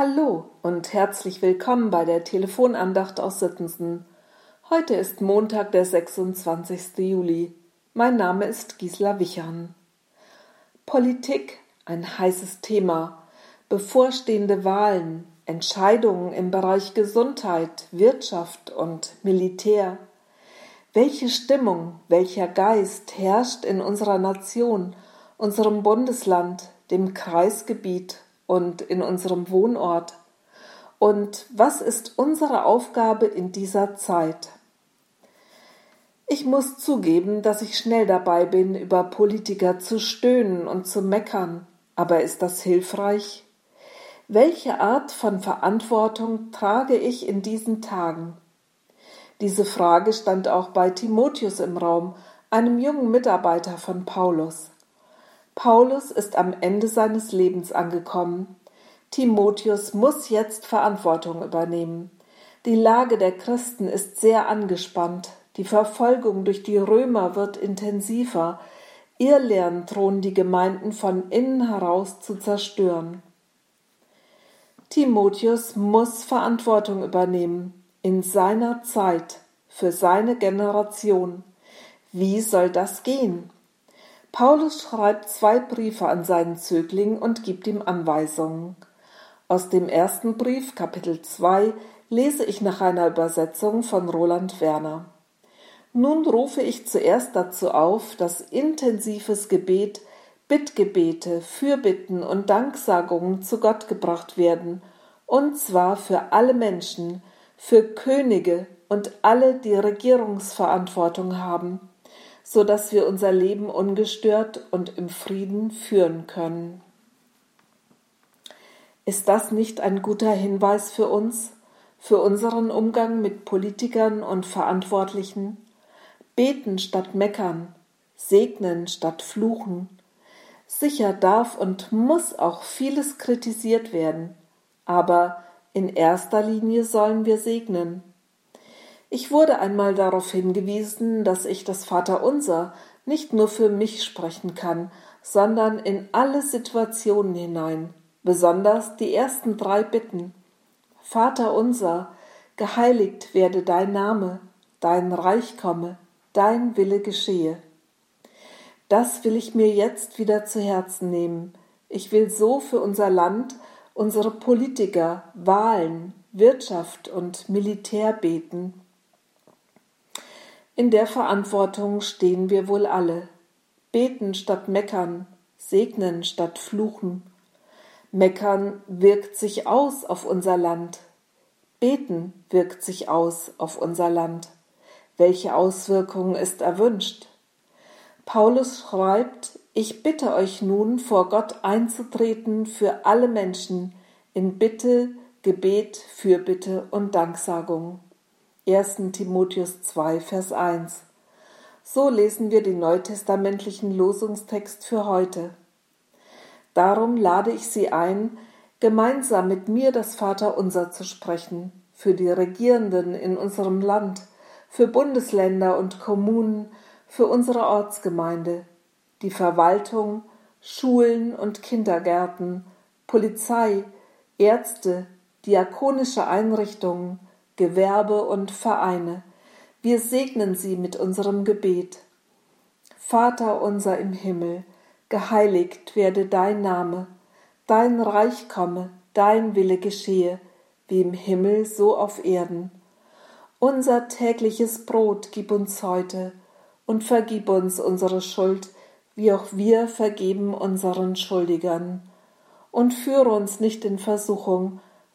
Hallo und herzlich willkommen bei der Telefonandacht aus Sittensen. Heute ist Montag, der 26. Juli. Mein Name ist Gisela Wichern. Politik, ein heißes Thema. Bevorstehende Wahlen, Entscheidungen im Bereich Gesundheit, Wirtschaft und Militär. Welche Stimmung, welcher Geist herrscht in unserer Nation, unserem Bundesland, dem Kreisgebiet und in unserem Wohnort? Und was ist unsere Aufgabe in dieser Zeit? Ich muss zugeben, dass ich schnell dabei bin, über Politiker zu stöhnen und zu meckern. Aber ist das hilfreich? Welche Art von Verantwortung trage ich in diesen Tagen? Diese Frage stand auch bei Timotheus im Raum, einem jungen Mitarbeiter von Paulus. Paulus ist am Ende seines Lebens angekommen. Timotheus muss jetzt Verantwortung übernehmen. Die Lage der Christen ist sehr angespannt. Die Verfolgung durch die Römer wird intensiver. Irrlehren drohen die Gemeinden von innen heraus zu zerstören. Timotheus muss Verantwortung übernehmen in seiner Zeit für seine Generation. Wie soll das gehen? Paulus schreibt zwei Briefe an seinen Zögling und gibt ihm Anweisungen. Aus dem ersten Brief, Kapitel 2, lese ich nach einer Übersetzung von Roland Werner. Nun rufe ich zuerst dazu auf, dass intensives Gebet, Bittgebete, Fürbitten und Danksagungen zu Gott gebracht werden, und zwar für alle Menschen, für Könige und alle, die Regierungsverantwortung haben, so dass wir unser Leben ungestört und im Frieden führen können. Ist das nicht ein guter Hinweis für uns, für unseren Umgang mit Politikern und Verantwortlichen? Beten statt meckern, segnen statt fluchen. Sicher darf und muss auch vieles kritisiert werden, aber in erster Linie sollen wir segnen. Ich wurde einmal darauf hingewiesen, dass ich das Vaterunser nicht nur für mich sprechen kann, sondern in alle Situationen hinein, besonders die ersten drei Bitten. Vater unser, geheiligt werde dein Name, dein Reich komme, dein Wille geschehe. Das will ich mir jetzt wieder zu Herzen nehmen. Ich will so für unser Land, unsere Politiker, Wahlen, Wirtschaft und Militär beten. In der Verantwortung stehen wir wohl alle. Beten statt meckern, segnen statt fluchen. Meckern wirkt sich aus auf unser Land. Beten wirkt sich aus auf unser Land. Welche Auswirkungen ist erwünscht? Paulus schreibt, ich bitte euch nun vor Gott einzutreten für alle Menschen in Bitte, Gebet, Fürbitte und Danksagung. 1. Timotheus 2, Vers 1. So lesen wir den neutestamentlichen Losungstext für heute. Darum lade ich Sie ein, gemeinsam mit mir das Vaterunser zu sprechen, für die Regierenden in unserem Land, für Bundesländer und Kommunen, für unsere Ortsgemeinde, die Verwaltung, Schulen und Kindergärten, Polizei, Ärzte, diakonische Einrichtungen, Gewerbe und Vereine. Wir segnen sie mit unserem Gebet. Vater unser im Himmel, geheiligt werde dein Name, dein Reich komme, dein Wille geschehe, wie im Himmel so auf Erden. Unser tägliches Brot gib uns heute und vergib uns unsere Schuld, wie auch wir vergeben unseren Schuldigern. Und führe uns nicht in Versuchung,